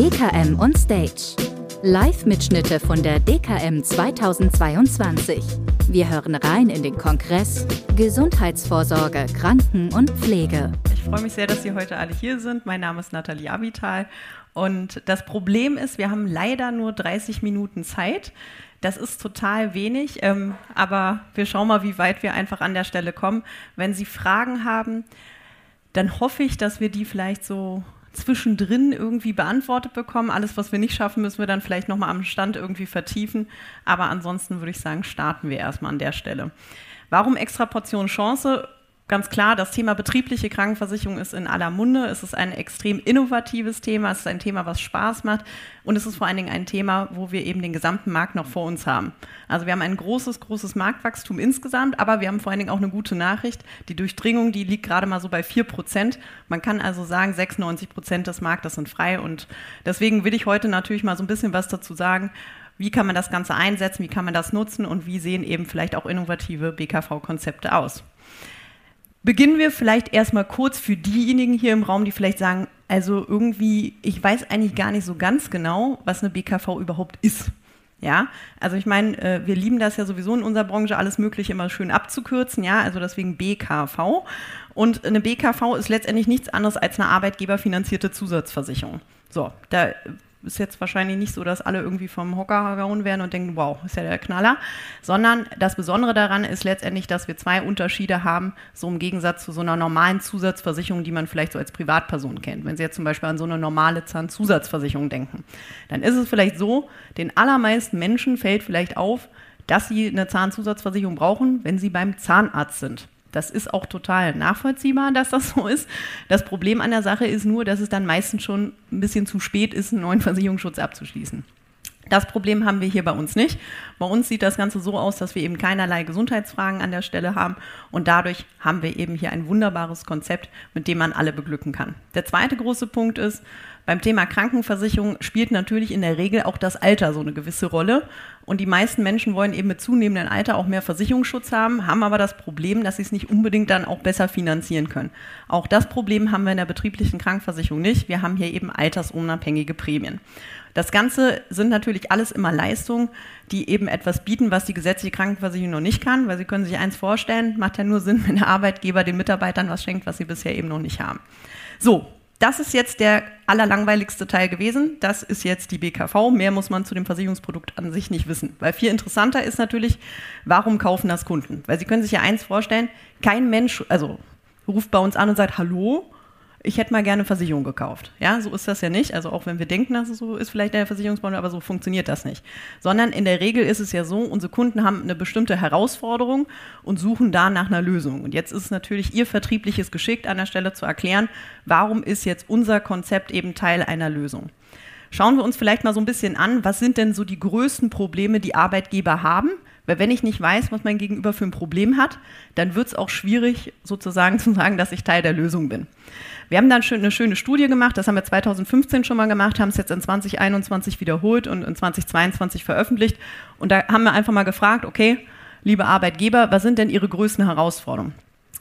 DKM on Stage. Live-Mitschnitte von der DKM 2022. Wir hören rein in den Kongress Gesundheitsvorsorge, Kranken- und Pflege. Ich freue mich sehr, dass Sie heute alle hier sind. Mein Name ist Nathalie Abital und das Problem ist, wir haben leider nur 30 Minuten Zeit. Das ist total wenig, ähm, aber wir schauen mal, wie weit wir einfach an der Stelle kommen. Wenn Sie Fragen haben, dann hoffe ich, dass wir die vielleicht so zwischendrin irgendwie beantwortet bekommen. Alles, was wir nicht schaffen, müssen wir dann vielleicht nochmal am Stand irgendwie vertiefen. Aber ansonsten würde ich sagen, starten wir erstmal an der Stelle. Warum extra Portion Chance? Ganz klar, das Thema betriebliche Krankenversicherung ist in aller Munde. Es ist ein extrem innovatives Thema. Es ist ein Thema, was Spaß macht. Und es ist vor allen Dingen ein Thema, wo wir eben den gesamten Markt noch vor uns haben. Also wir haben ein großes, großes Marktwachstum insgesamt, aber wir haben vor allen Dingen auch eine gute Nachricht. Die Durchdringung, die liegt gerade mal so bei 4 Prozent. Man kann also sagen, 96 Prozent des Marktes sind frei. Und deswegen will ich heute natürlich mal so ein bisschen was dazu sagen. Wie kann man das Ganze einsetzen? Wie kann man das nutzen? Und wie sehen eben vielleicht auch innovative BKV-Konzepte aus? Beginnen wir vielleicht erstmal kurz für diejenigen hier im Raum, die vielleicht sagen, also irgendwie, ich weiß eigentlich gar nicht so ganz genau, was eine BKV überhaupt ist. Ja, also ich meine, äh, wir lieben das ja sowieso in unserer Branche, alles Mögliche immer schön abzukürzen, ja, also deswegen BKV. Und eine BKV ist letztendlich nichts anderes als eine arbeitgeberfinanzierte Zusatzversicherung. So, da ist jetzt wahrscheinlich nicht so, dass alle irgendwie vom Hocker gehauen werden und denken, wow, ist ja der Knaller, sondern das Besondere daran ist letztendlich, dass wir zwei Unterschiede haben, so im Gegensatz zu so einer normalen Zusatzversicherung, die man vielleicht so als Privatperson kennt. Wenn Sie jetzt zum Beispiel an so eine normale Zahnzusatzversicherung denken, dann ist es vielleicht so, den allermeisten Menschen fällt vielleicht auf, dass sie eine Zahnzusatzversicherung brauchen, wenn sie beim Zahnarzt sind. Das ist auch total nachvollziehbar, dass das so ist. Das Problem an der Sache ist nur, dass es dann meistens schon ein bisschen zu spät ist, einen neuen Versicherungsschutz abzuschließen. Das Problem haben wir hier bei uns nicht. Bei uns sieht das Ganze so aus, dass wir eben keinerlei Gesundheitsfragen an der Stelle haben und dadurch haben wir eben hier ein wunderbares Konzept, mit dem man alle beglücken kann. Der zweite große Punkt ist, beim Thema Krankenversicherung spielt natürlich in der Regel auch das Alter so eine gewisse Rolle. Und die meisten Menschen wollen eben mit zunehmendem Alter auch mehr Versicherungsschutz haben, haben aber das Problem, dass sie es nicht unbedingt dann auch besser finanzieren können. Auch das Problem haben wir in der betrieblichen Krankenversicherung nicht. Wir haben hier eben altersunabhängige Prämien. Das Ganze sind natürlich alles immer Leistungen, die eben etwas bieten, was die gesetzliche Krankenversicherung noch nicht kann, weil Sie können sich eins vorstellen, macht ja nur Sinn, wenn der Arbeitgeber den Mitarbeitern was schenkt, was sie bisher eben noch nicht haben. So, das ist jetzt der allerlangweiligste Teil gewesen. Das ist jetzt die BKV. Mehr muss man zu dem Versicherungsprodukt an sich nicht wissen. Weil viel interessanter ist natürlich, warum kaufen das Kunden? Weil Sie können sich ja eins vorstellen, kein Mensch, also ruft bei uns an und sagt, hallo, ich hätte mal gerne Versicherung gekauft. Ja, so ist das ja nicht. Also auch wenn wir denken, dass es so ist, vielleicht der Versicherungsbranche, aber so funktioniert das nicht. Sondern in der Regel ist es ja so, unsere Kunden haben eine bestimmte Herausforderung und suchen da nach einer Lösung. Und jetzt ist es natürlich Ihr vertriebliches Geschick an der Stelle zu erklären, warum ist jetzt unser Konzept eben Teil einer Lösung. Schauen wir uns vielleicht mal so ein bisschen an, was sind denn so die größten Probleme, die Arbeitgeber haben? Weil wenn ich nicht weiß, was mein Gegenüber für ein Problem hat, dann wird es auch schwierig, sozusagen zu sagen, dass ich Teil der Lösung bin. Wir haben dann eine schöne Studie gemacht, das haben wir 2015 schon mal gemacht, haben es jetzt in 2021 wiederholt und in 2022 veröffentlicht. Und da haben wir einfach mal gefragt, okay, liebe Arbeitgeber, was sind denn Ihre größten Herausforderungen?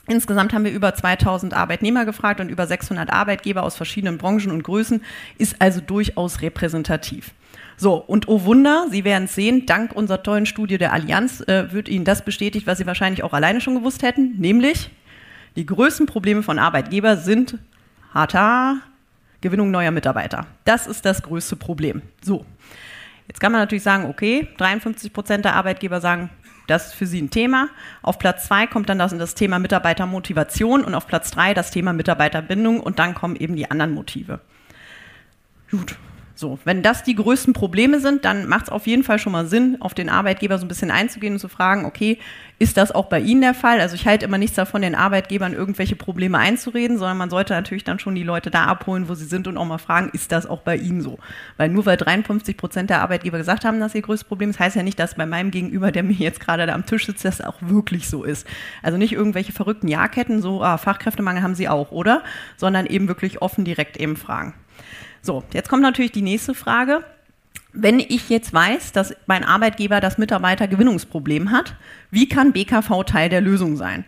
Insgesamt haben wir über 2000 Arbeitnehmer gefragt und über 600 Arbeitgeber aus verschiedenen Branchen und Größen, ist also durchaus repräsentativ. So, und oh Wunder, Sie werden es sehen, dank unserer tollen Studie der Allianz äh, wird Ihnen das bestätigt, was Sie wahrscheinlich auch alleine schon gewusst hätten, nämlich die größten Probleme von Arbeitgeber sind Hata, Gewinnung neuer Mitarbeiter. Das ist das größte Problem. So, jetzt kann man natürlich sagen, okay, 53 Prozent der Arbeitgeber sagen, das ist für sie ein Thema. Auf Platz zwei kommt dann das, das Thema Mitarbeitermotivation und auf Platz drei das Thema Mitarbeiterbindung und dann kommen eben die anderen Motive. Gut, so, wenn das die größten Probleme sind, dann macht es auf jeden Fall schon mal Sinn, auf den Arbeitgeber so ein bisschen einzugehen und zu fragen, okay, ist das auch bei Ihnen der Fall? Also ich halte immer nichts davon, den Arbeitgebern irgendwelche Probleme einzureden, sondern man sollte natürlich dann schon die Leute da abholen, wo sie sind und auch mal fragen, ist das auch bei Ihnen so? Weil nur weil 53 Prozent der Arbeitgeber gesagt haben, dass ihr größtes Problem ist, heißt ja nicht, dass bei meinem Gegenüber, der mir jetzt gerade da am Tisch sitzt, das auch wirklich so ist. Also nicht irgendwelche verrückten Ja-Ketten, so ah, Fachkräftemangel haben Sie auch, oder? Sondern eben wirklich offen direkt eben fragen. So, jetzt kommt natürlich die nächste Frage. Wenn ich jetzt weiß, dass mein Arbeitgeber das Mitarbeitergewinnungsproblem hat, wie kann BKV Teil der Lösung sein?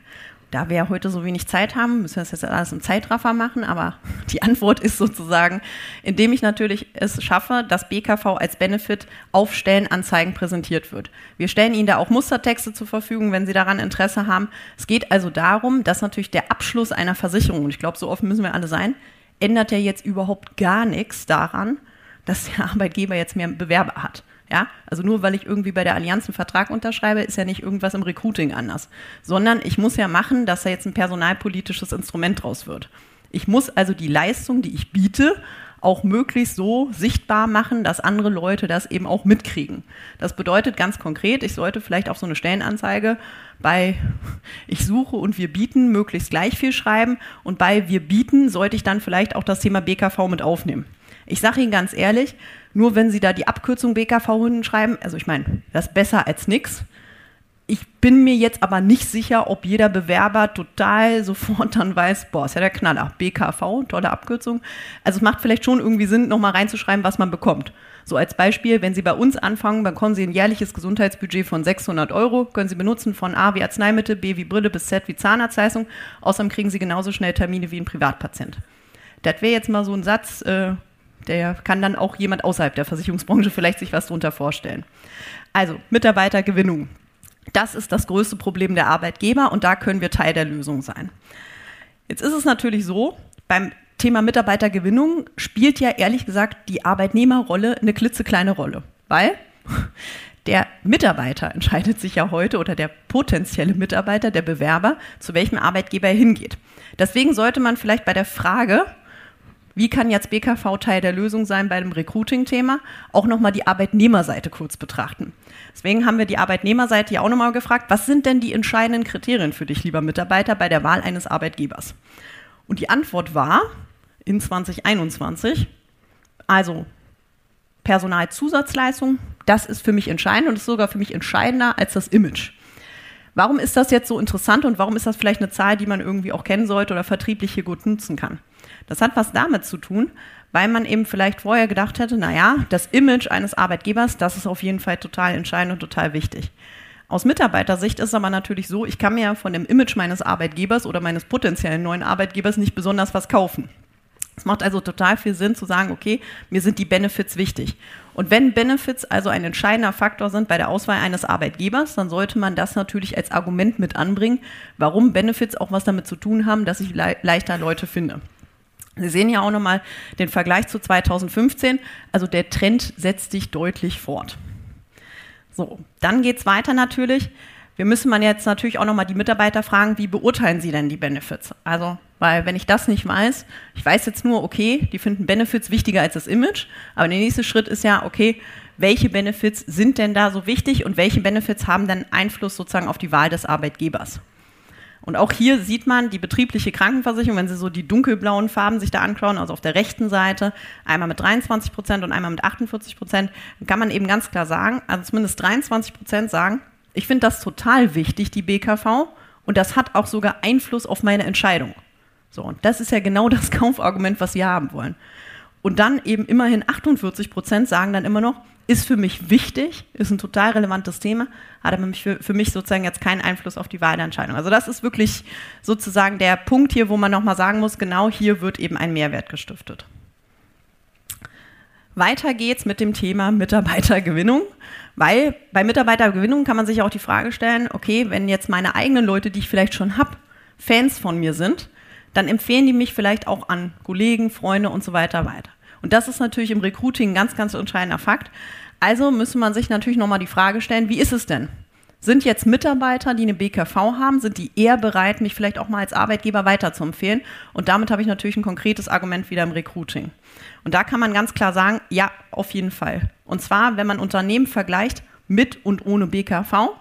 Da wir ja heute so wenig Zeit haben, müssen wir das jetzt alles im Zeitraffer machen, aber die Antwort ist sozusagen, indem ich natürlich es schaffe, dass BKV als Benefit auf Stellenanzeigen präsentiert wird. Wir stellen Ihnen da auch Mustertexte zur Verfügung, wenn Sie daran Interesse haben. Es geht also darum, dass natürlich der Abschluss einer Versicherung, und ich glaube, so offen müssen wir alle sein, ändert ja jetzt überhaupt gar nichts daran, dass der Arbeitgeber jetzt mehr Bewerber hat. Ja, also nur weil ich irgendwie bei der Allianz einen Vertrag unterschreibe, ist ja nicht irgendwas im Recruiting anders, sondern ich muss ja machen, dass da jetzt ein personalpolitisches Instrument draus wird. Ich muss also die Leistung, die ich biete, auch möglichst so sichtbar machen, dass andere Leute das eben auch mitkriegen. Das bedeutet ganz konkret, ich sollte vielleicht auf so eine Stellenanzeige bei ich suche und wir bieten möglichst gleich viel schreiben und bei wir bieten sollte ich dann vielleicht auch das Thema BKV mit aufnehmen. Ich sage Ihnen ganz ehrlich, nur wenn Sie da die Abkürzung BKV hinten schreiben, also ich meine, das ist besser als nichts. Ich bin mir jetzt aber nicht sicher, ob jeder Bewerber total sofort dann weiß, boah, ist ja der Knaller, BKV, tolle Abkürzung. Also es macht vielleicht schon irgendwie Sinn, nochmal reinzuschreiben, was man bekommt. So als Beispiel, wenn Sie bei uns anfangen, bekommen Sie ein jährliches Gesundheitsbudget von 600 Euro, können Sie benutzen von A wie Arzneimittel, B wie Brille bis Z wie Zahnarztleistung. Außerdem kriegen Sie genauso schnell Termine wie ein Privatpatient. Das wäre jetzt mal so ein Satz, äh, der kann dann auch jemand außerhalb der Versicherungsbranche vielleicht sich was darunter vorstellen. Also Mitarbeitergewinnung. Das ist das größte Problem der Arbeitgeber und da können wir Teil der Lösung sein. Jetzt ist es natürlich so, beim Thema Mitarbeitergewinnung spielt ja ehrlich gesagt die Arbeitnehmerrolle eine klitzekleine Rolle, weil der Mitarbeiter entscheidet sich ja heute oder der potenzielle Mitarbeiter, der Bewerber, zu welchem Arbeitgeber er hingeht. Deswegen sollte man vielleicht bei der Frage, wie kann jetzt BKV Teil der Lösung sein bei dem Recruiting-Thema? Auch nochmal die Arbeitnehmerseite kurz betrachten. Deswegen haben wir die Arbeitnehmerseite ja auch nochmal gefragt, was sind denn die entscheidenden Kriterien für dich, lieber Mitarbeiter, bei der Wahl eines Arbeitgebers? Und die Antwort war in 2021, also Personalzusatzleistung, das ist für mich entscheidend und ist sogar für mich entscheidender als das Image. Warum ist das jetzt so interessant und warum ist das vielleicht eine Zahl, die man irgendwie auch kennen sollte oder vertrieblich hier gut nutzen kann? Das hat was damit zu tun, weil man eben vielleicht vorher gedacht hätte, naja, das Image eines Arbeitgebers, das ist auf jeden Fall total entscheidend und total wichtig. Aus Mitarbeitersicht ist es aber natürlich so, ich kann mir von dem Image meines Arbeitgebers oder meines potenziellen neuen Arbeitgebers nicht besonders was kaufen. Es macht also total viel Sinn zu sagen, okay, mir sind die Benefits wichtig. Und wenn Benefits also ein entscheidender Faktor sind bei der Auswahl eines Arbeitgebers, dann sollte man das natürlich als Argument mit anbringen, warum Benefits auch was damit zu tun haben, dass ich le leichter Leute finde. Sie sehen ja auch nochmal den Vergleich zu 2015. Also der Trend setzt sich deutlich fort. So, dann geht es weiter natürlich. Wir müssen man jetzt natürlich auch nochmal die Mitarbeiter fragen, wie beurteilen sie denn die Benefits? Also, weil wenn ich das nicht weiß, ich weiß jetzt nur, okay, die finden Benefits wichtiger als das Image, aber der nächste Schritt ist ja, okay, welche Benefits sind denn da so wichtig und welche Benefits haben dann Einfluss sozusagen auf die Wahl des Arbeitgebers? Und auch hier sieht man die betriebliche Krankenversicherung, wenn Sie so die dunkelblauen Farben sich da anschauen, also auf der rechten Seite, einmal mit 23 Prozent und einmal mit 48 Prozent, kann man eben ganz klar sagen, also zumindest 23 Prozent sagen, ich finde das total wichtig, die BKV, und das hat auch sogar Einfluss auf meine Entscheidung. So, und das ist ja genau das Kaufargument, was wir haben wollen. Und dann eben immerhin 48 Prozent sagen dann immer noch, ist für mich wichtig, ist ein total relevantes Thema, hat aber für, für mich sozusagen jetzt keinen Einfluss auf die Wahlentscheidung. Also das ist wirklich sozusagen der Punkt hier, wo man nochmal sagen muss, genau hier wird eben ein Mehrwert gestiftet. Weiter geht's mit dem Thema Mitarbeitergewinnung, weil bei Mitarbeitergewinnung kann man sich auch die Frage stellen, okay, wenn jetzt meine eigenen Leute, die ich vielleicht schon habe, Fans von mir sind, dann empfehlen die mich vielleicht auch an Kollegen, Freunde und so weiter weiter. Und das ist natürlich im Recruiting ein ganz, ganz entscheidender Fakt. Also müsste man sich natürlich nochmal die Frage stellen, wie ist es denn? Sind jetzt Mitarbeiter, die eine BKV haben, sind die eher bereit, mich vielleicht auch mal als Arbeitgeber weiterzuempfehlen? Und damit habe ich natürlich ein konkretes Argument wieder im Recruiting. Und da kann man ganz klar sagen, ja, auf jeden Fall. Und zwar, wenn man Unternehmen vergleicht mit und ohne BKV,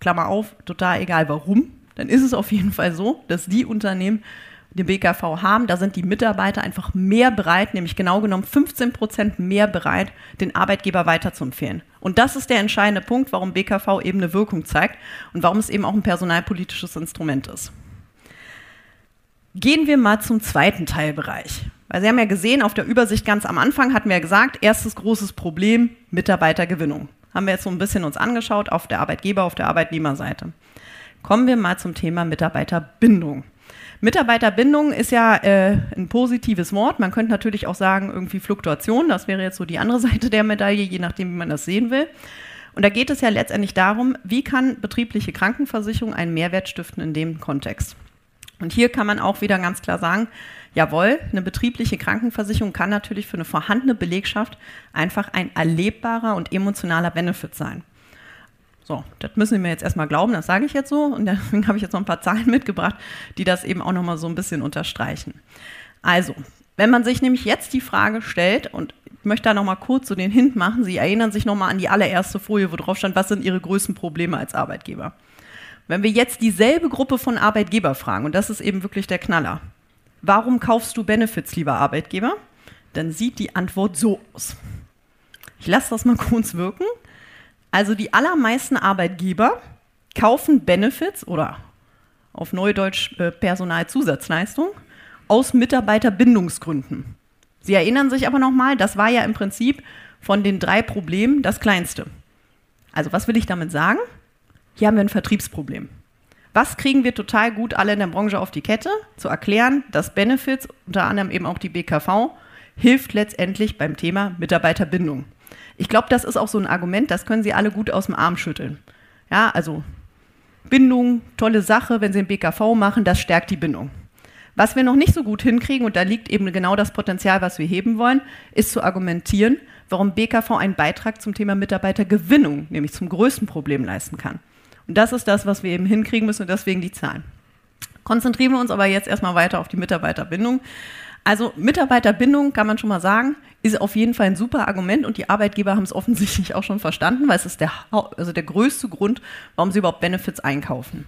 Klammer auf, total egal warum, dann ist es auf jeden Fall so, dass die Unternehmen, den BKV haben, da sind die Mitarbeiter einfach mehr bereit, nämlich genau genommen 15 Prozent mehr bereit, den Arbeitgeber weiterzuempfehlen. Und das ist der entscheidende Punkt, warum BKV eben eine Wirkung zeigt und warum es eben auch ein personalpolitisches Instrument ist. Gehen wir mal zum zweiten Teilbereich. Weil Sie haben ja gesehen, auf der Übersicht ganz am Anfang hatten wir ja gesagt, erstes großes Problem, Mitarbeitergewinnung. Haben wir jetzt so ein bisschen uns angeschaut auf der Arbeitgeber-, auf der Arbeitnehmerseite. Kommen wir mal zum Thema Mitarbeiterbindung. Mitarbeiterbindung ist ja äh, ein positives Wort. Man könnte natürlich auch sagen, irgendwie Fluktuation. Das wäre jetzt so die andere Seite der Medaille, je nachdem, wie man das sehen will. Und da geht es ja letztendlich darum, wie kann betriebliche Krankenversicherung einen Mehrwert stiften in dem Kontext. Und hier kann man auch wieder ganz klar sagen, jawohl, eine betriebliche Krankenversicherung kann natürlich für eine vorhandene Belegschaft einfach ein erlebbarer und emotionaler Benefit sein. So, das müssen Sie mir jetzt erstmal glauben, das sage ich jetzt so. Und deswegen habe ich jetzt noch ein paar Zahlen mitgebracht, die das eben auch nochmal so ein bisschen unterstreichen. Also, wenn man sich nämlich jetzt die Frage stellt, und ich möchte da nochmal kurz so den Hint machen, Sie erinnern sich nochmal an die allererste Folie, wo drauf stand, was sind Ihre größten Probleme als Arbeitgeber? Wenn wir jetzt dieselbe Gruppe von Arbeitgeber fragen, und das ist eben wirklich der Knaller, warum kaufst du Benefits, lieber Arbeitgeber? Dann sieht die Antwort so aus. Ich lasse das mal kurz wirken. Also die allermeisten Arbeitgeber kaufen Benefits oder auf Neudeutsch äh, Personalzusatzleistung aus Mitarbeiterbindungsgründen. Sie erinnern sich aber nochmal, das war ja im Prinzip von den drei Problemen das kleinste. Also was will ich damit sagen? hier haben wir ein Vertriebsproblem. Was kriegen wir total gut alle in der Branche auf die Kette? Zu erklären, dass Benefits, unter anderem eben auch die BKV, hilft letztendlich beim Thema Mitarbeiterbindung. Ich glaube, das ist auch so ein Argument, das können Sie alle gut aus dem Arm schütteln. Ja, also Bindung, tolle Sache, wenn Sie ein BKV machen, das stärkt die Bindung. Was wir noch nicht so gut hinkriegen, und da liegt eben genau das Potenzial, was wir heben wollen, ist zu argumentieren, warum BKV einen Beitrag zum Thema Mitarbeitergewinnung, nämlich zum größten Problem leisten kann. Und das ist das, was wir eben hinkriegen müssen und deswegen die Zahlen. Konzentrieren wir uns aber jetzt erstmal weiter auf die Mitarbeiterbindung. Also Mitarbeiterbindung kann man schon mal sagen, ist auf jeden Fall ein super Argument und die Arbeitgeber haben es offensichtlich auch schon verstanden, weil es ist der, also der größte Grund, warum sie überhaupt Benefits einkaufen.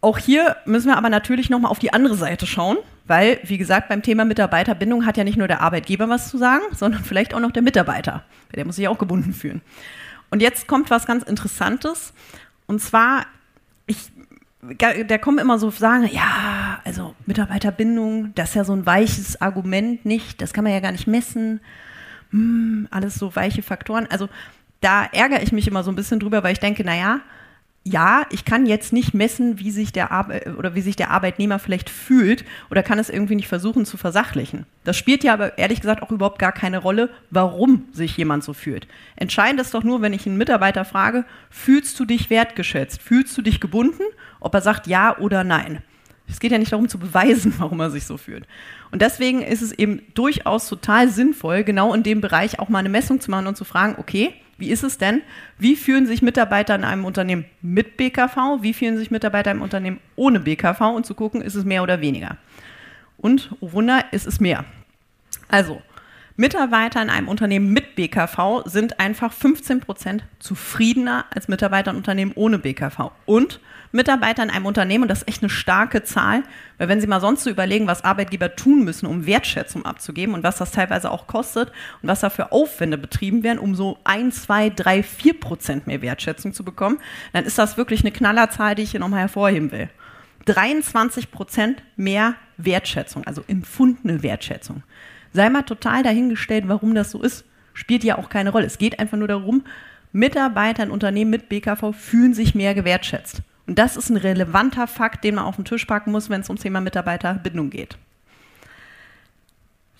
Auch hier müssen wir aber natürlich nochmal auf die andere Seite schauen, weil, wie gesagt, beim Thema Mitarbeiterbindung hat ja nicht nur der Arbeitgeber was zu sagen, sondern vielleicht auch noch der Mitarbeiter. Der muss sich auch gebunden fühlen. Und jetzt kommt was ganz Interessantes. Und zwar, ich, da kommen immer so sagen, ja, also Mitarbeiterbindung, das ist ja so ein weiches Argument nicht, das kann man ja gar nicht messen. Hm, alles so weiche Faktoren. Also da ärgere ich mich immer so ein bisschen drüber, weil ich denke, naja, ja, ich kann jetzt nicht messen, wie sich der Arbe oder wie sich der Arbeitnehmer vielleicht fühlt oder kann es irgendwie nicht versuchen zu versachlichen. Das spielt ja aber ehrlich gesagt auch überhaupt gar keine Rolle, warum sich jemand so fühlt. Entscheidend ist doch nur, wenn ich einen Mitarbeiter frage, fühlst du dich wertgeschätzt? Fühlst du dich gebunden? Ob er sagt ja oder nein. Es geht ja nicht darum zu beweisen, warum er sich so fühlt. Und deswegen ist es eben durchaus total sinnvoll, genau in dem Bereich auch mal eine Messung zu machen und zu fragen, okay, wie ist es denn? Wie fühlen sich Mitarbeiter in einem Unternehmen mit BKV? Wie fühlen sich Mitarbeiter im Unternehmen ohne BKV? Und zu gucken, ist es mehr oder weniger? Und, oh Wunder, ist es mehr. Also, Mitarbeiter in einem Unternehmen mit BKV sind einfach 15 Prozent zufriedener als Mitarbeiter in Unternehmen ohne BKV. Und Mitarbeiter in einem Unternehmen, und das ist echt eine starke Zahl, weil wenn Sie mal sonst so überlegen, was Arbeitgeber tun müssen, um Wertschätzung abzugeben und was das teilweise auch kostet und was da für Aufwände betrieben werden, um so ein, zwei, drei, vier Prozent mehr Wertschätzung zu bekommen, dann ist das wirklich eine Knallerzahl, die ich hier nochmal hervorheben will. 23 Prozent mehr Wertschätzung, also empfundene Wertschätzung. Sei mal total dahingestellt, warum das so ist. Spielt ja auch keine Rolle. Es geht einfach nur darum, Mitarbeiter in Unternehmen mit BKV fühlen sich mehr gewertschätzt. Und das ist ein relevanter Fakt, den man auf den Tisch packen muss, wenn es ums Thema Mitarbeiterbindung geht.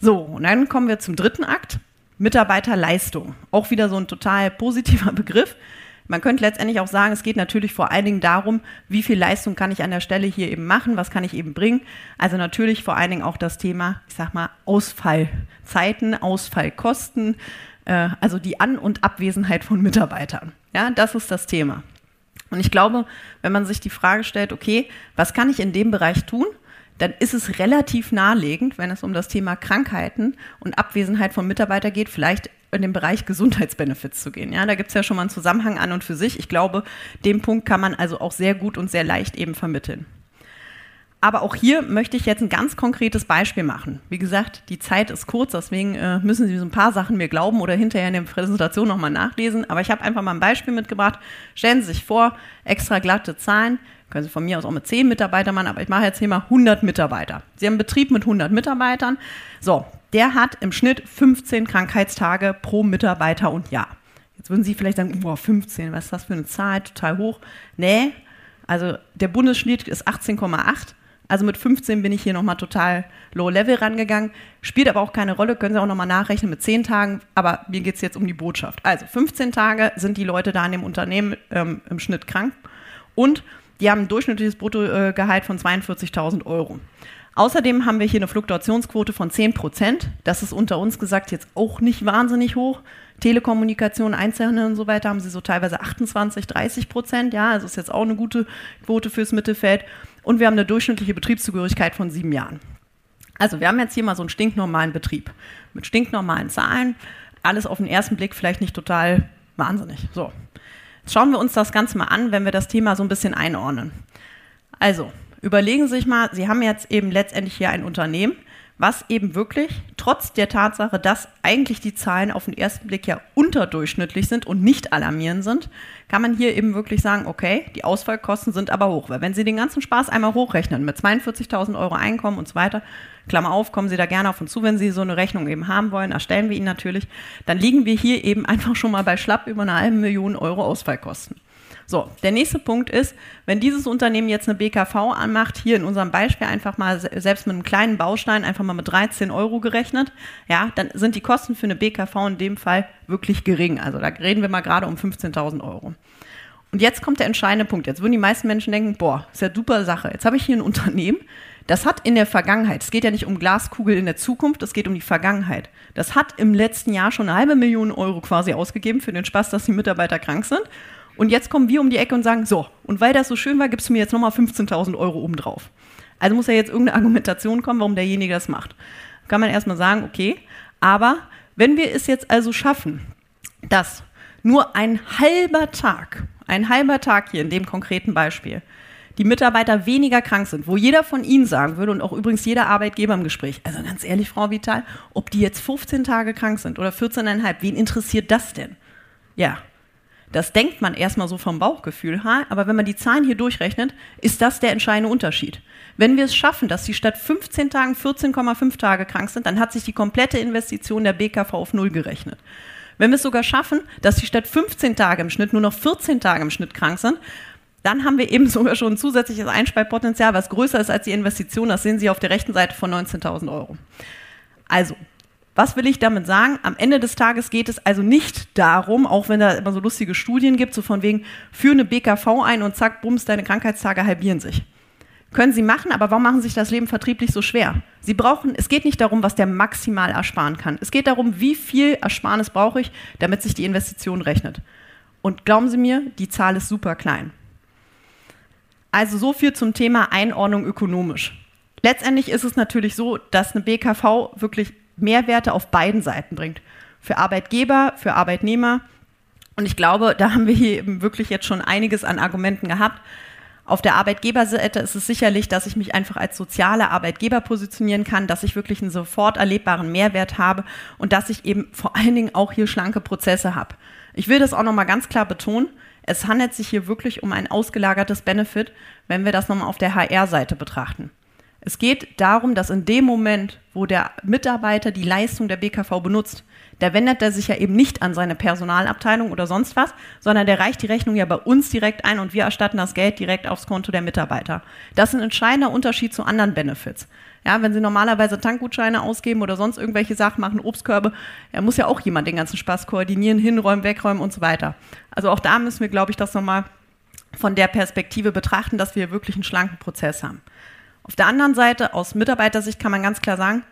So, und dann kommen wir zum dritten Akt, Mitarbeiterleistung. Auch wieder so ein total positiver Begriff. Man könnte letztendlich auch sagen, es geht natürlich vor allen Dingen darum, wie viel Leistung kann ich an der Stelle hier eben machen, was kann ich eben bringen. Also natürlich vor allen Dingen auch das Thema, ich sag mal, Ausfallzeiten, Ausfallkosten, äh, also die An- und Abwesenheit von Mitarbeitern. Ja, das ist das Thema. Und ich glaube, wenn man sich die Frage stellt, okay, was kann ich in dem Bereich tun, dann ist es relativ naheliegend, wenn es um das Thema Krankheiten und Abwesenheit von Mitarbeitern geht, vielleicht in den Bereich Gesundheitsbenefits zu gehen. Ja, da gibt es ja schon mal einen Zusammenhang an und für sich. Ich glaube, den Punkt kann man also auch sehr gut und sehr leicht eben vermitteln. Aber auch hier möchte ich jetzt ein ganz konkretes Beispiel machen. Wie gesagt, die Zeit ist kurz, deswegen äh, müssen Sie so ein paar Sachen mir glauben oder hinterher in der Präsentation nochmal nachlesen. Aber ich habe einfach mal ein Beispiel mitgebracht. Stellen Sie sich vor, extra glatte Zahlen. Können Sie von mir aus auch mit 10 Mitarbeitern machen, aber ich mache jetzt hier mal 100 Mitarbeiter. Sie haben einen Betrieb mit 100 Mitarbeitern. So, der hat im Schnitt 15 Krankheitstage pro Mitarbeiter und Jahr. Jetzt würden Sie vielleicht sagen, boah, 15, was ist das für eine Zahl, total hoch. Nee, Also der Bundesschnitt ist 18,8. Also mit 15 bin ich hier nochmal total low level rangegangen. Spielt aber auch keine Rolle, können Sie auch nochmal nachrechnen mit 10 Tagen. Aber mir geht es jetzt um die Botschaft. Also 15 Tage sind die Leute da in dem Unternehmen ähm, im Schnitt krank. Und die haben ein durchschnittliches Bruttogehalt von 42.000 Euro. Außerdem haben wir hier eine Fluktuationsquote von 10 Prozent. Das ist unter uns gesagt jetzt auch nicht wahnsinnig hoch. Telekommunikation, Einzelhandel und so weiter haben sie so teilweise 28, 30 Prozent. Ja, also ist jetzt auch eine gute Quote fürs Mittelfeld. Und wir haben eine durchschnittliche Betriebszugehörigkeit von sieben Jahren. Also wir haben jetzt hier mal so einen stinknormalen Betrieb mit stinknormalen Zahlen. Alles auf den ersten Blick vielleicht nicht total wahnsinnig. So, jetzt schauen wir uns das Ganze mal an, wenn wir das Thema so ein bisschen einordnen. Also, überlegen Sie sich mal, Sie haben jetzt eben letztendlich hier ein Unternehmen, was eben wirklich, trotz der Tatsache, dass eigentlich die Zahlen auf den ersten Blick ja unterdurchschnittlich sind und nicht alarmierend sind, kann man hier eben wirklich sagen, okay, die Ausfallkosten sind aber hoch. Weil wenn Sie den ganzen Spaß einmal hochrechnen mit 42.000 Euro Einkommen und so weiter, Klammer auf, kommen Sie da gerne auf uns zu, wenn Sie so eine Rechnung eben haben wollen, erstellen wir Ihnen natürlich, dann liegen wir hier eben einfach schon mal bei schlapp über eine halbe Million Euro Ausfallkosten. So, der nächste Punkt ist, wenn dieses Unternehmen jetzt eine BKV anmacht, hier in unserem Beispiel einfach mal selbst mit einem kleinen Baustein einfach mal mit 13 Euro gerechnet, ja, dann sind die Kosten für eine BKV in dem Fall wirklich gering. Also da reden wir mal gerade um 15.000 Euro. Und jetzt kommt der entscheidende Punkt. Jetzt würden die meisten Menschen denken, boah, ist ja super Sache. Jetzt habe ich hier ein Unternehmen, das hat in der Vergangenheit, es geht ja nicht um Glaskugel in der Zukunft, es geht um die Vergangenheit. Das hat im letzten Jahr schon eine halbe Million Euro quasi ausgegeben für den Spaß, dass die Mitarbeiter krank sind. Und jetzt kommen wir um die Ecke und sagen, so, und weil das so schön war, gibst du mir jetzt nochmal 15.000 Euro obendrauf. Also muss ja jetzt irgendeine Argumentation kommen, warum derjenige das macht. Kann man erstmal sagen, okay, aber wenn wir es jetzt also schaffen, dass nur ein halber Tag, ein halber Tag hier in dem konkreten Beispiel, die Mitarbeiter weniger krank sind, wo jeder von Ihnen sagen würde und auch übrigens jeder Arbeitgeber im Gespräch, also ganz ehrlich, Frau Vital, ob die jetzt 15 Tage krank sind oder 14,5, wen interessiert das denn? Ja, das denkt man erstmal so vom Bauchgefühl, aber wenn man die Zahlen hier durchrechnet, ist das der entscheidende Unterschied. Wenn wir es schaffen, dass sie statt 15 Tagen 14,5 Tage krank sind, dann hat sich die komplette Investition der BKV auf Null gerechnet. Wenn wir es sogar schaffen, dass sie statt 15 Tage im Schnitt nur noch 14 Tage im Schnitt krank sind, dann haben wir eben sogar schon ein zusätzliches Einsparpotenzial, was größer ist als die Investition. Das sehen Sie auf der rechten Seite von 19.000 Euro. Also, was will ich damit sagen? Am Ende des Tages geht es also nicht darum, auch wenn da immer so lustige Studien gibt, so von wegen, führe eine BKV ein und zack, bums, deine Krankheitstage halbieren sich. Können Sie machen, aber warum machen Sie sich das Leben vertrieblich so schwer? Sie brauchen, es geht nicht darum, was der maximal ersparen kann. Es geht darum, wie viel Ersparnis brauche ich, damit sich die Investition rechnet. Und glauben Sie mir, die Zahl ist super klein. Also so viel zum Thema Einordnung ökonomisch. Letztendlich ist es natürlich so, dass eine BKV wirklich Mehrwerte auf beiden Seiten bringt. Für Arbeitgeber, für Arbeitnehmer. Und ich glaube, da haben wir hier eben wirklich jetzt schon einiges an Argumenten gehabt. Auf der Arbeitgeberseite ist es sicherlich, dass ich mich einfach als sozialer Arbeitgeber positionieren kann, dass ich wirklich einen sofort erlebbaren Mehrwert habe und dass ich eben vor allen Dingen auch hier schlanke Prozesse habe. Ich will das auch nochmal ganz klar betonen. Es handelt sich hier wirklich um ein ausgelagertes Benefit, wenn wir das nochmal auf der HR-Seite betrachten. Es geht darum, dass in dem Moment, wo der Mitarbeiter die Leistung der BKV benutzt, da wendet er sich ja eben nicht an seine Personalabteilung oder sonst was, sondern der reicht die Rechnung ja bei uns direkt ein und wir erstatten das Geld direkt aufs Konto der Mitarbeiter. Das ist ein entscheidender Unterschied zu anderen Benefits. Ja, wenn Sie normalerweise Tankgutscheine ausgeben oder sonst irgendwelche Sachen machen, Obstkörbe, ja, muss ja auch jemand den ganzen Spaß koordinieren, hinräumen, wegräumen und so weiter. Also auch da müssen wir, glaube ich, das nochmal von der Perspektive betrachten, dass wir wirklich einen schlanken Prozess haben. Auf der anderen Seite, aus Mitarbeitersicht kann man ganz klar sagen,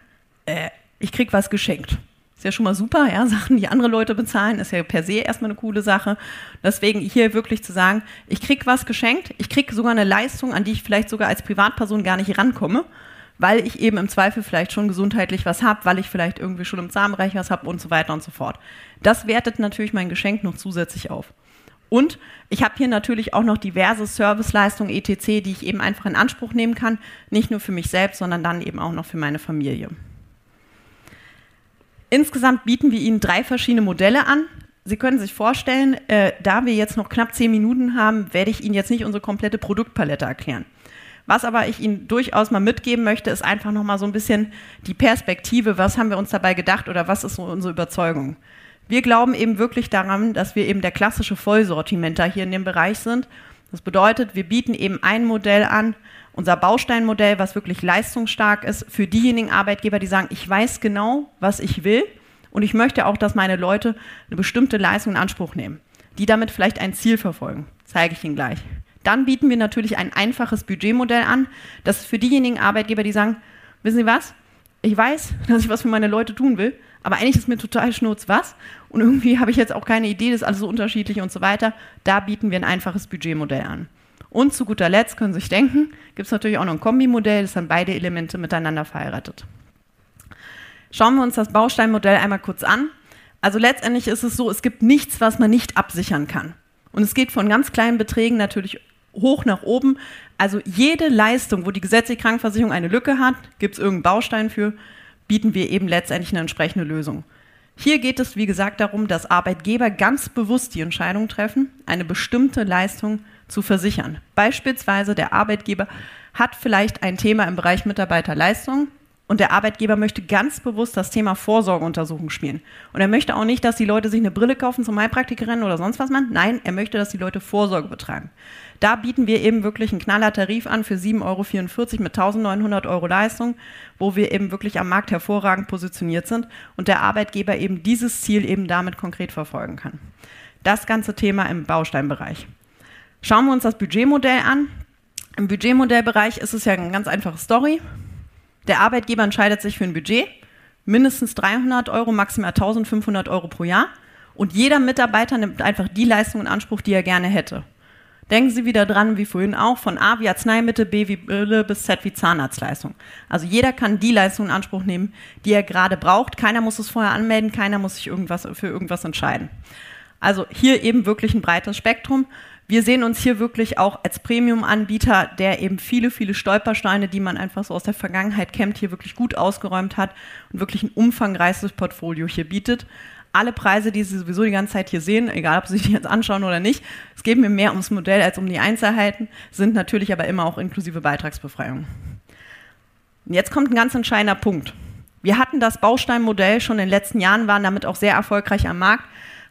äh, ich krieg was geschenkt. Ist ja schon mal super, ja, Sachen, die andere Leute bezahlen, ist ja per se erstmal eine coole Sache. Deswegen hier wirklich zu sagen, ich krieg was geschenkt, ich krieg sogar eine Leistung, an die ich vielleicht sogar als Privatperson gar nicht rankomme, weil ich eben im Zweifel vielleicht schon gesundheitlich was habe, weil ich vielleicht irgendwie schon im Zahnbereich was habe und so weiter und so fort. Das wertet natürlich mein Geschenk noch zusätzlich auf. Und ich habe hier natürlich auch noch diverse Serviceleistungen etc., die ich eben einfach in Anspruch nehmen kann, nicht nur für mich selbst, sondern dann eben auch noch für meine Familie. Insgesamt bieten wir Ihnen drei verschiedene Modelle an. Sie können sich vorstellen, äh, da wir jetzt noch knapp zehn Minuten haben, werde ich Ihnen jetzt nicht unsere komplette Produktpalette erklären. Was aber ich Ihnen durchaus mal mitgeben möchte, ist einfach noch mal so ein bisschen die Perspektive, was haben wir uns dabei gedacht oder was ist so unsere Wir glauben eben wirklich daran, dass wir eben der klassische Vollsortimenter hier in dem Bereich sind Das bedeutet, wir bieten eben ein Modell an, unser Bausteinmodell, was wirklich leistungsstark ist, für diejenigen Arbeitgeber, die sagen, ich weiß genau, was ich will und ich möchte auch, dass meine Leute eine bestimmte Leistung in Anspruch nehmen, die damit vielleicht ein Ziel verfolgen. Zeige ich Ihnen gleich. Dann bieten wir natürlich ein einfaches Budgetmodell an, das ist für diejenigen Arbeitgeber, die sagen, wissen Sie was, ich weiß, dass ich was für meine Leute tun will, aber eigentlich ist mir total schnurz was und irgendwie habe ich jetzt auch keine Idee, das ist alles so unterschiedlich und so weiter. Da bieten wir ein einfaches Budgetmodell an. Und zu guter Letzt können Sie sich denken, gibt es natürlich auch noch ein Kombimodell, das dann beide Elemente miteinander verheiratet. Schauen wir uns das Bausteinmodell einmal kurz an. Also letztendlich ist es so, es gibt nichts, was man nicht absichern kann. Und es geht von ganz kleinen Beträgen natürlich hoch nach oben. Also jede Leistung, wo die gesetzliche Krankenversicherung eine Lücke hat, gibt es irgendeinen Baustein für, bieten wir eben letztendlich eine entsprechende Lösung. Hier geht es, wie gesagt, darum, dass Arbeitgeber ganz bewusst die Entscheidung treffen, eine bestimmte Leistung zu versichern. Beispielsweise der Arbeitgeber hat vielleicht ein Thema im Bereich Mitarbeiterleistung und der Arbeitgeber möchte ganz bewusst das Thema Vorsorgeuntersuchung spielen. Und er möchte auch nicht, dass die Leute sich eine Brille kaufen zum Heilpraktikerin oder sonst was machen. Nein, er möchte, dass die Leute Vorsorge betreiben. Da bieten wir eben wirklich einen knaller Tarif an für 7,44 Euro mit 1900 Euro Leistung, wo wir eben wirklich am Markt hervorragend positioniert sind und der Arbeitgeber eben dieses Ziel eben damit konkret verfolgen kann. Das ganze Thema im Bausteinbereich. Schauen wir uns das Budgetmodell an. Im Budgetmodellbereich ist es ja eine ganz einfache Story. Der Arbeitgeber entscheidet sich für ein Budget, mindestens 300 Euro, maximal 1500 Euro pro Jahr. Und jeder Mitarbeiter nimmt einfach die Leistung in Anspruch, die er gerne hätte. Denken Sie wieder dran, wie vorhin auch, von A wie Arzneimittel, B wie Brille bis Z wie Zahnarztleistung. Also jeder kann die Leistung in Anspruch nehmen, die er gerade braucht. Keiner muss es vorher anmelden, keiner muss sich irgendwas für irgendwas entscheiden. Also hier eben wirklich ein breites Spektrum. Wir sehen uns hier wirklich auch als Premium-Anbieter, der eben viele, viele Stolpersteine, die man einfach so aus der Vergangenheit kennt, hier wirklich gut ausgeräumt hat und wirklich ein umfangreiches Portfolio hier bietet. Alle Preise, die Sie sowieso die ganze Zeit hier sehen, egal ob Sie sich die jetzt anschauen oder nicht, geht mir mehr ums Modell als um die Einzelheiten, sind natürlich aber immer auch inklusive Beitragsbefreiung. Und jetzt kommt ein ganz entscheidender Punkt. Wir hatten das Bausteinmodell schon in den letzten Jahren, waren damit auch sehr erfolgreich am Markt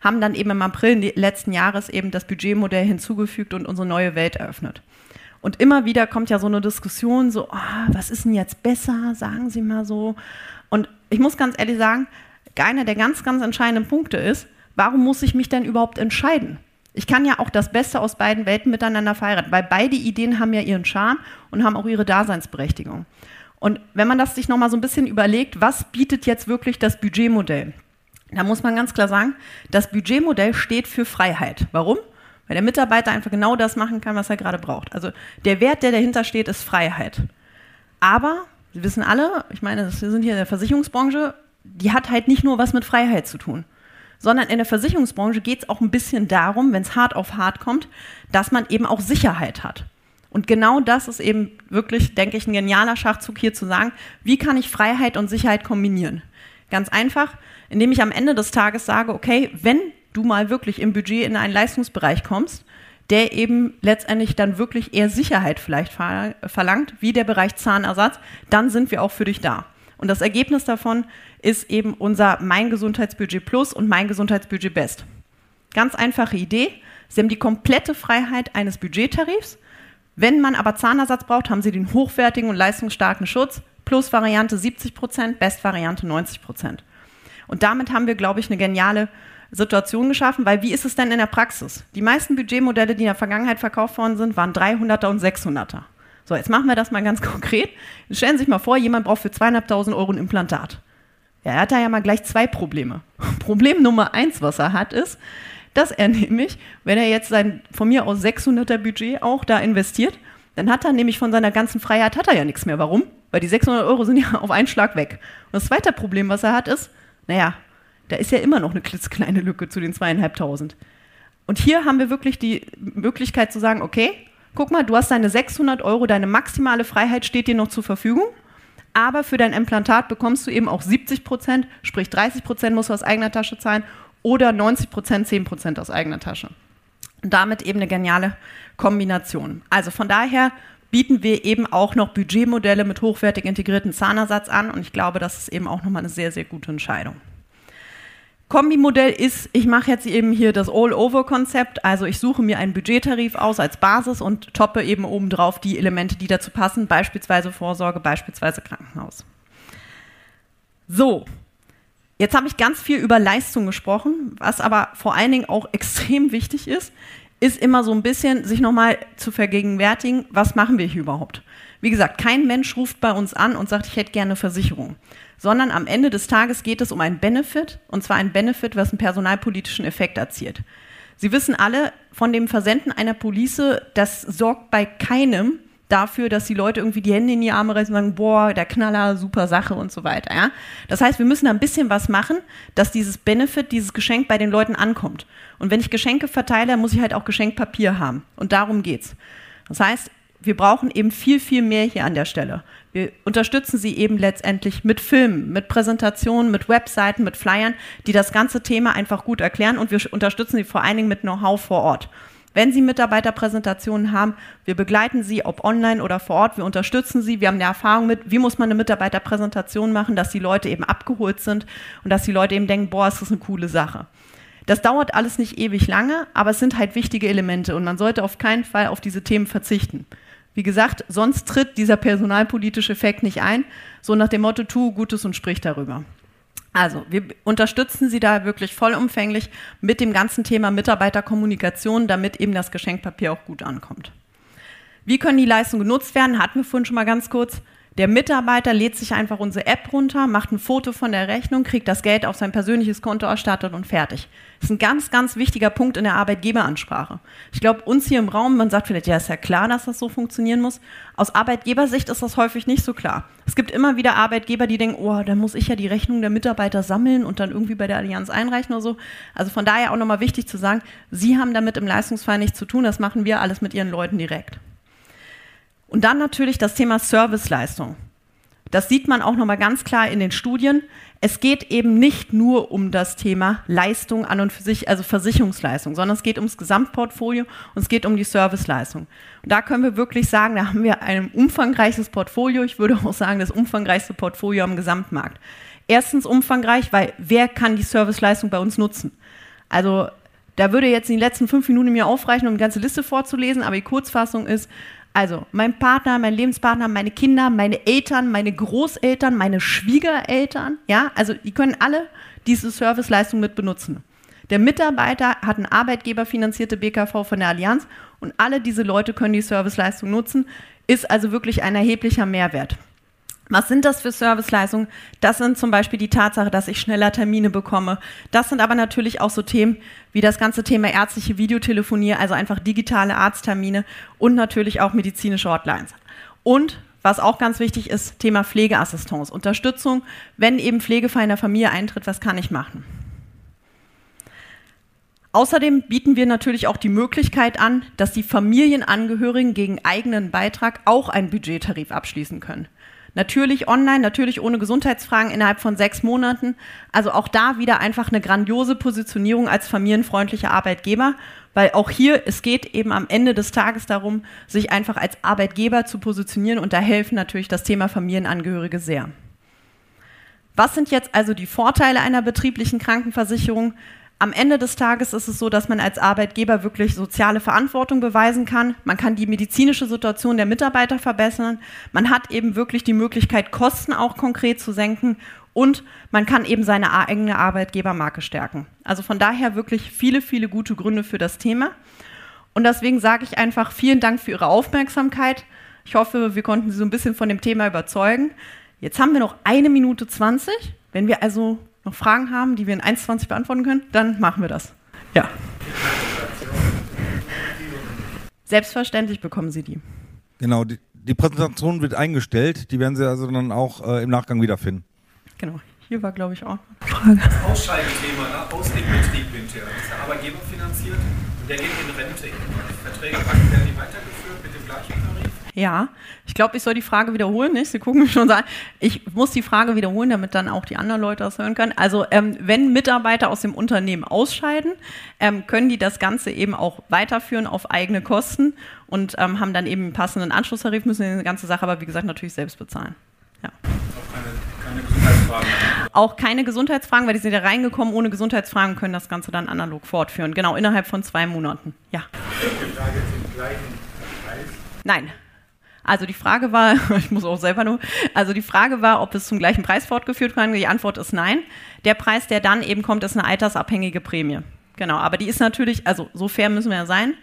haben dann eben im April letzten Jahres eben das Budgetmodell hinzugefügt und unsere neue Welt eröffnet. Und immer wieder kommt ja so eine Diskussion, so, oh, was ist denn jetzt besser, sagen Sie mal so. Und ich muss ganz ehrlich sagen, einer der ganz, ganz entscheidenden Punkte ist, warum muss ich mich denn überhaupt entscheiden? Ich kann ja auch das Beste aus beiden Welten miteinander verheiraten, weil beide Ideen haben ja ihren Charme und haben auch ihre Daseinsberechtigung. Und wenn man das sich nochmal so ein bisschen überlegt, was bietet jetzt wirklich das Budgetmodell? Da muss man ganz klar sagen, das Budgetmodell steht für Freiheit. Warum? Weil der Mitarbeiter einfach genau das machen kann, was er gerade braucht. Also der Wert, der dahinter steht, ist Freiheit. Aber, Sie wissen alle, ich meine, wir sind hier in der Versicherungsbranche, die hat halt nicht nur was mit Freiheit zu tun, sondern in der Versicherungsbranche geht es auch ein bisschen darum, wenn es hart auf hart kommt, dass man eben auch Sicherheit hat. Und genau das ist eben wirklich, denke ich, ein genialer Schachzug hier zu sagen, wie kann ich Freiheit und Sicherheit kombinieren? Ganz einfach, indem ich am Ende des Tages sage, okay, wenn du mal wirklich im Budget in einen Leistungsbereich kommst, der eben letztendlich dann wirklich eher Sicherheit vielleicht verlangt, wie der Bereich Zahnersatz, dann sind wir auch für dich da. Und das Ergebnis davon ist eben unser Mein Gesundheitsbudget Plus und Mein Gesundheitsbudget Best. Ganz einfache Idee. Sie haben die komplette Freiheit eines Budgettarifs. Wenn man aber Zahnersatz braucht, haben Sie den hochwertigen und leistungsstarken Schutz. Plus Variante 70 Prozent, Best Variante 90 Prozent. Und damit haben wir, glaube ich, eine geniale Situation geschaffen, weil wie ist es denn in der Praxis? Die meisten Budgetmodelle, die in der Vergangenheit verkauft worden sind, waren 300er und 600er. So, jetzt machen wir das mal ganz konkret. Stellen Sie sich mal vor, jemand braucht für 200.000 Euro ein Implantat. Ja, er hat da ja mal gleich zwei Probleme. Problem Nummer eins, was er hat, ist, dass er nämlich, wenn er jetzt sein von mir aus 600er Budget auch da investiert, dann hat er nämlich von seiner ganzen Freiheit hat er ja nichts mehr. Warum? Weil die 600 Euro sind ja auf einen Schlag weg. Und das zweite Problem, was er hat, ist, naja, da ist ja immer noch eine klitzekleine Lücke zu den zweieinhalbtausend. Und hier haben wir wirklich die Möglichkeit zu sagen, okay, guck mal, du hast deine 600 Euro, deine maximale Freiheit steht dir noch zur Verfügung, aber für dein Implantat bekommst du eben auch 70 Prozent, sprich 30 Prozent musst du aus eigener Tasche zahlen oder 90 Prozent, 10 Prozent aus eigener Tasche. Und damit eben eine geniale Kombination. Also von daher bieten wir eben auch noch Budgetmodelle mit hochwertig integrierten Zahnersatz an und ich glaube, das ist eben auch nochmal eine sehr, sehr gute Entscheidung. Kombimodell ist, ich mache jetzt eben hier das All-Over-Konzept, also ich suche mir einen Budgettarif aus als Basis und toppe eben obendrauf die Elemente, die dazu passen, beispielsweise Vorsorge, beispielsweise Krankenhaus. So, jetzt habe ich ganz viel über Leistung gesprochen, was aber vor allen Dingen auch extrem wichtig ist, ist immer so ein bisschen sich nochmal zu vergegenwärtigen, was machen wir hier überhaupt. Wie gesagt, kein Mensch ruft bei uns an und sagt, ich hätte gerne Versicherung, sondern am Ende des Tages geht es um einen Benefit, und zwar ein Benefit, was einen personalpolitischen Effekt erzielt. Sie wissen alle, von dem Versenden einer Police, das sorgt bei keinem dafür, dass die Leute irgendwie die Hände in die Arme reißen und sagen, boah, der Knaller, super Sache und so weiter. Ja? Das heißt, wir müssen da ein bisschen was machen, dass dieses Benefit, dieses Geschenk bei den Leuten ankommt. Und wenn ich Geschenke verteile, muss ich halt auch Geschenkpapier haben. Und darum geht's. Das heißt, wir brauchen eben viel, viel mehr hier an der Stelle. Wir unterstützen sie eben letztendlich mit Filmen, mit Präsentationen, mit Webseiten, mit Flyern, die das ganze Thema einfach gut erklären und wir unterstützen sie vor allen Dingen mit Know-how vor Ort. Wenn Sie Mitarbeiterpräsentationen haben, wir begleiten Sie, ob online oder vor Ort, wir unterstützen Sie, wir haben eine Erfahrung mit, wie muss man eine Mitarbeiterpräsentation machen, dass die Leute eben abgeholt sind und dass die Leute eben denken, boah, ist das eine coole Sache. Das dauert alles nicht ewig lange, aber es sind halt wichtige Elemente und man sollte auf keinen Fall auf diese Themen verzichten. Wie gesagt, sonst tritt dieser personalpolitische Effekt nicht ein, so nach dem Motto, tu Gutes und sprich darüber. Also, wir unterstützen Sie da wirklich vollumfänglich mit dem ganzen Thema Mitarbeiterkommunikation, damit eben das Geschenkpapier auch gut ankommt. Wie können die Leistungen genutzt werden? Hatten wir vorhin schon mal ganz kurz. Der Mitarbeiter lädt sich einfach unsere App runter, macht ein Foto von der Rechnung, kriegt das Geld auf sein persönliches Konto erstattet und fertig. Das ist ein ganz, ganz wichtiger Punkt in der Arbeitgeberansprache. Ich glaube, uns hier im Raum, man sagt vielleicht, ja, ist ja klar, dass das so funktionieren muss. Aus Arbeitgebersicht ist das häufig nicht so klar. Es gibt immer wieder Arbeitgeber, die denken, oh, da muss ich ja die Rechnung der Mitarbeiter sammeln und dann irgendwie bei der Allianz einreichen oder so. Also von daher auch nochmal wichtig zu sagen, Sie haben damit im Leistungsfall nichts zu tun, das machen wir alles mit Ihren Leuten direkt. Und dann natürlich das Thema Serviceleistung. Das sieht man auch nochmal ganz klar in den Studien. Es geht eben nicht nur um das Thema Leistung an und für sich, also Versicherungsleistung, sondern es geht ums Gesamtportfolio und es geht um die Serviceleistung. Und da können wir wirklich sagen, da haben wir ein umfangreiches Portfolio. Ich würde auch sagen, das umfangreichste Portfolio am Gesamtmarkt. Erstens umfangreich, weil wer kann die Serviceleistung bei uns nutzen? Also da würde jetzt in den letzten fünf Minuten mir aufreichen, um eine ganze Liste vorzulesen, aber die Kurzfassung ist, also mein Partner, mein Lebenspartner, meine Kinder, meine Eltern, meine Großeltern, meine Schwiegereltern, ja, also die können alle diese Serviceleistung mit benutzen. Der Mitarbeiter hat eine arbeitgeberfinanzierte BKV von der Allianz und alle diese Leute können die Serviceleistung nutzen, ist also wirklich ein erheblicher Mehrwert. Was sind das für Serviceleistungen? Das sind zum Beispiel die Tatsache, dass ich schneller Termine bekomme. Das sind aber natürlich auch so Themen wie das ganze Thema ärztliche Videotelefonie, also einfach digitale Arzttermine und natürlich auch medizinische Hotlines. Und was auch ganz wichtig ist, Thema Pflegeassistenz, Unterstützung, wenn eben Pflegefall in der Familie eintritt, was kann ich machen? Außerdem bieten wir natürlich auch die Möglichkeit an, dass die Familienangehörigen gegen eigenen Beitrag auch einen Budgettarif abschließen können. Natürlich online, natürlich ohne Gesundheitsfragen innerhalb von sechs Monaten. Also auch da wieder einfach eine grandiose Positionierung als familienfreundlicher Arbeitgeber, weil auch hier, es geht eben am Ende des Tages darum, sich einfach als Arbeitgeber zu positionieren und da helfen natürlich das Thema Familienangehörige sehr. Was sind jetzt also die Vorteile einer betrieblichen Krankenversicherung? Am Ende des Tages ist es so, dass man als Arbeitgeber wirklich soziale Verantwortung beweisen kann. Man kann die medizinische Situation der Mitarbeiter verbessern. Man hat eben wirklich die Möglichkeit, Kosten auch konkret zu senken. Und man kann eben seine eigene Arbeitgebermarke stärken. Also von daher wirklich viele, viele gute Gründe für das Thema. Und deswegen sage ich einfach vielen Dank für Ihre Aufmerksamkeit. Ich hoffe, wir konnten Sie so ein bisschen von dem Thema überzeugen. Jetzt haben wir noch eine Minute zwanzig. Wenn wir also noch Fragen haben, die wir in 1,20 beantworten können, dann machen wir das. Ja. Selbstverständlich bekommen Sie die. Genau, die, die Präsentation wird eingestellt, die werden Sie also dann auch äh, im Nachgang wiederfinden. Genau, hier war, glaube ich, auch eine Frage. Das Ausscheidenthema, ne? aus dem Betrieb hinterher. Das ist der Arbeitgeber finanziert und der geht in Rente. Die Verträge werden die weitergeführt mit dem gleichen Tarif. Ja, ich glaube, ich soll die Frage wiederholen. Nicht? Sie gucken mich schon so an. Ich muss die Frage wiederholen, damit dann auch die anderen Leute das hören können. Also, ähm, wenn Mitarbeiter aus dem Unternehmen ausscheiden, ähm, können die das Ganze eben auch weiterführen auf eigene Kosten und ähm, haben dann eben einen passenden Anschlusstarif, müssen die ganze Sache aber, wie gesagt, natürlich selbst bezahlen. Ja. Auch keine, keine Gesundheitsfragen. auch keine Gesundheitsfragen, weil die sind ja reingekommen ohne Gesundheitsfragen, können das Ganze dann analog fortführen. Genau, innerhalb von zwei Monaten. Ja. Nein. Also die Frage war, ich muss auch selber nur, also die Frage war, ob es zum gleichen Preis fortgeführt kann. Die Antwort ist nein. Der Preis, der dann eben kommt, ist eine altersabhängige Prämie. Genau, aber die ist natürlich, also so fair müssen wir ja sein.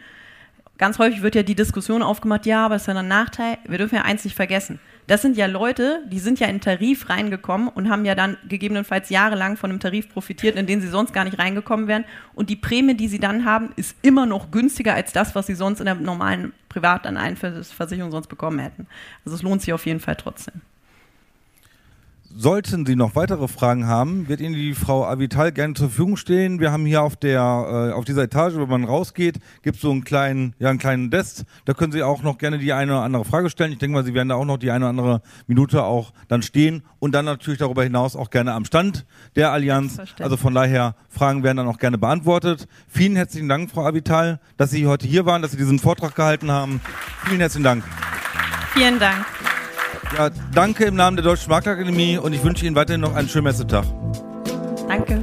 Ganz häufig wird ja die Diskussion aufgemacht, ja, aber es ist ja ein Nachteil. Wir dürfen ja eins nicht vergessen. Das sind ja Leute, die sind ja in Tarif reingekommen und haben ja dann gegebenenfalls jahrelang von einem Tarif profitiert, in den sie sonst gar nicht reingekommen wären. Und die Prämie, die sie dann haben, ist immer noch günstiger als das, was sie sonst in der normalen Privataneinversicherung sonst bekommen hätten. Also es lohnt sich auf jeden Fall trotzdem. Sollten Sie noch weitere Fragen haben, wird Ihnen die Frau Avital gerne zur Verfügung stehen. Wir haben hier auf der äh, auf dieser Etage, wenn man rausgeht, gibt es so einen kleinen, ja, einen kleinen Desk. Da können Sie auch noch gerne die eine oder andere Frage stellen. Ich denke mal, Sie werden da auch noch die eine oder andere Minute auch dann stehen und dann natürlich darüber hinaus auch gerne am Stand der Allianz. Also von daher Fragen werden dann auch gerne beantwortet. Vielen herzlichen Dank, Frau Avital, dass Sie heute hier waren, dass Sie diesen Vortrag gehalten haben. Vielen herzlichen Dank. Vielen Dank. Ja, danke im Namen der Deutschen Marktakademie und ich wünsche Ihnen weiterhin noch einen schönen Messetag. Danke.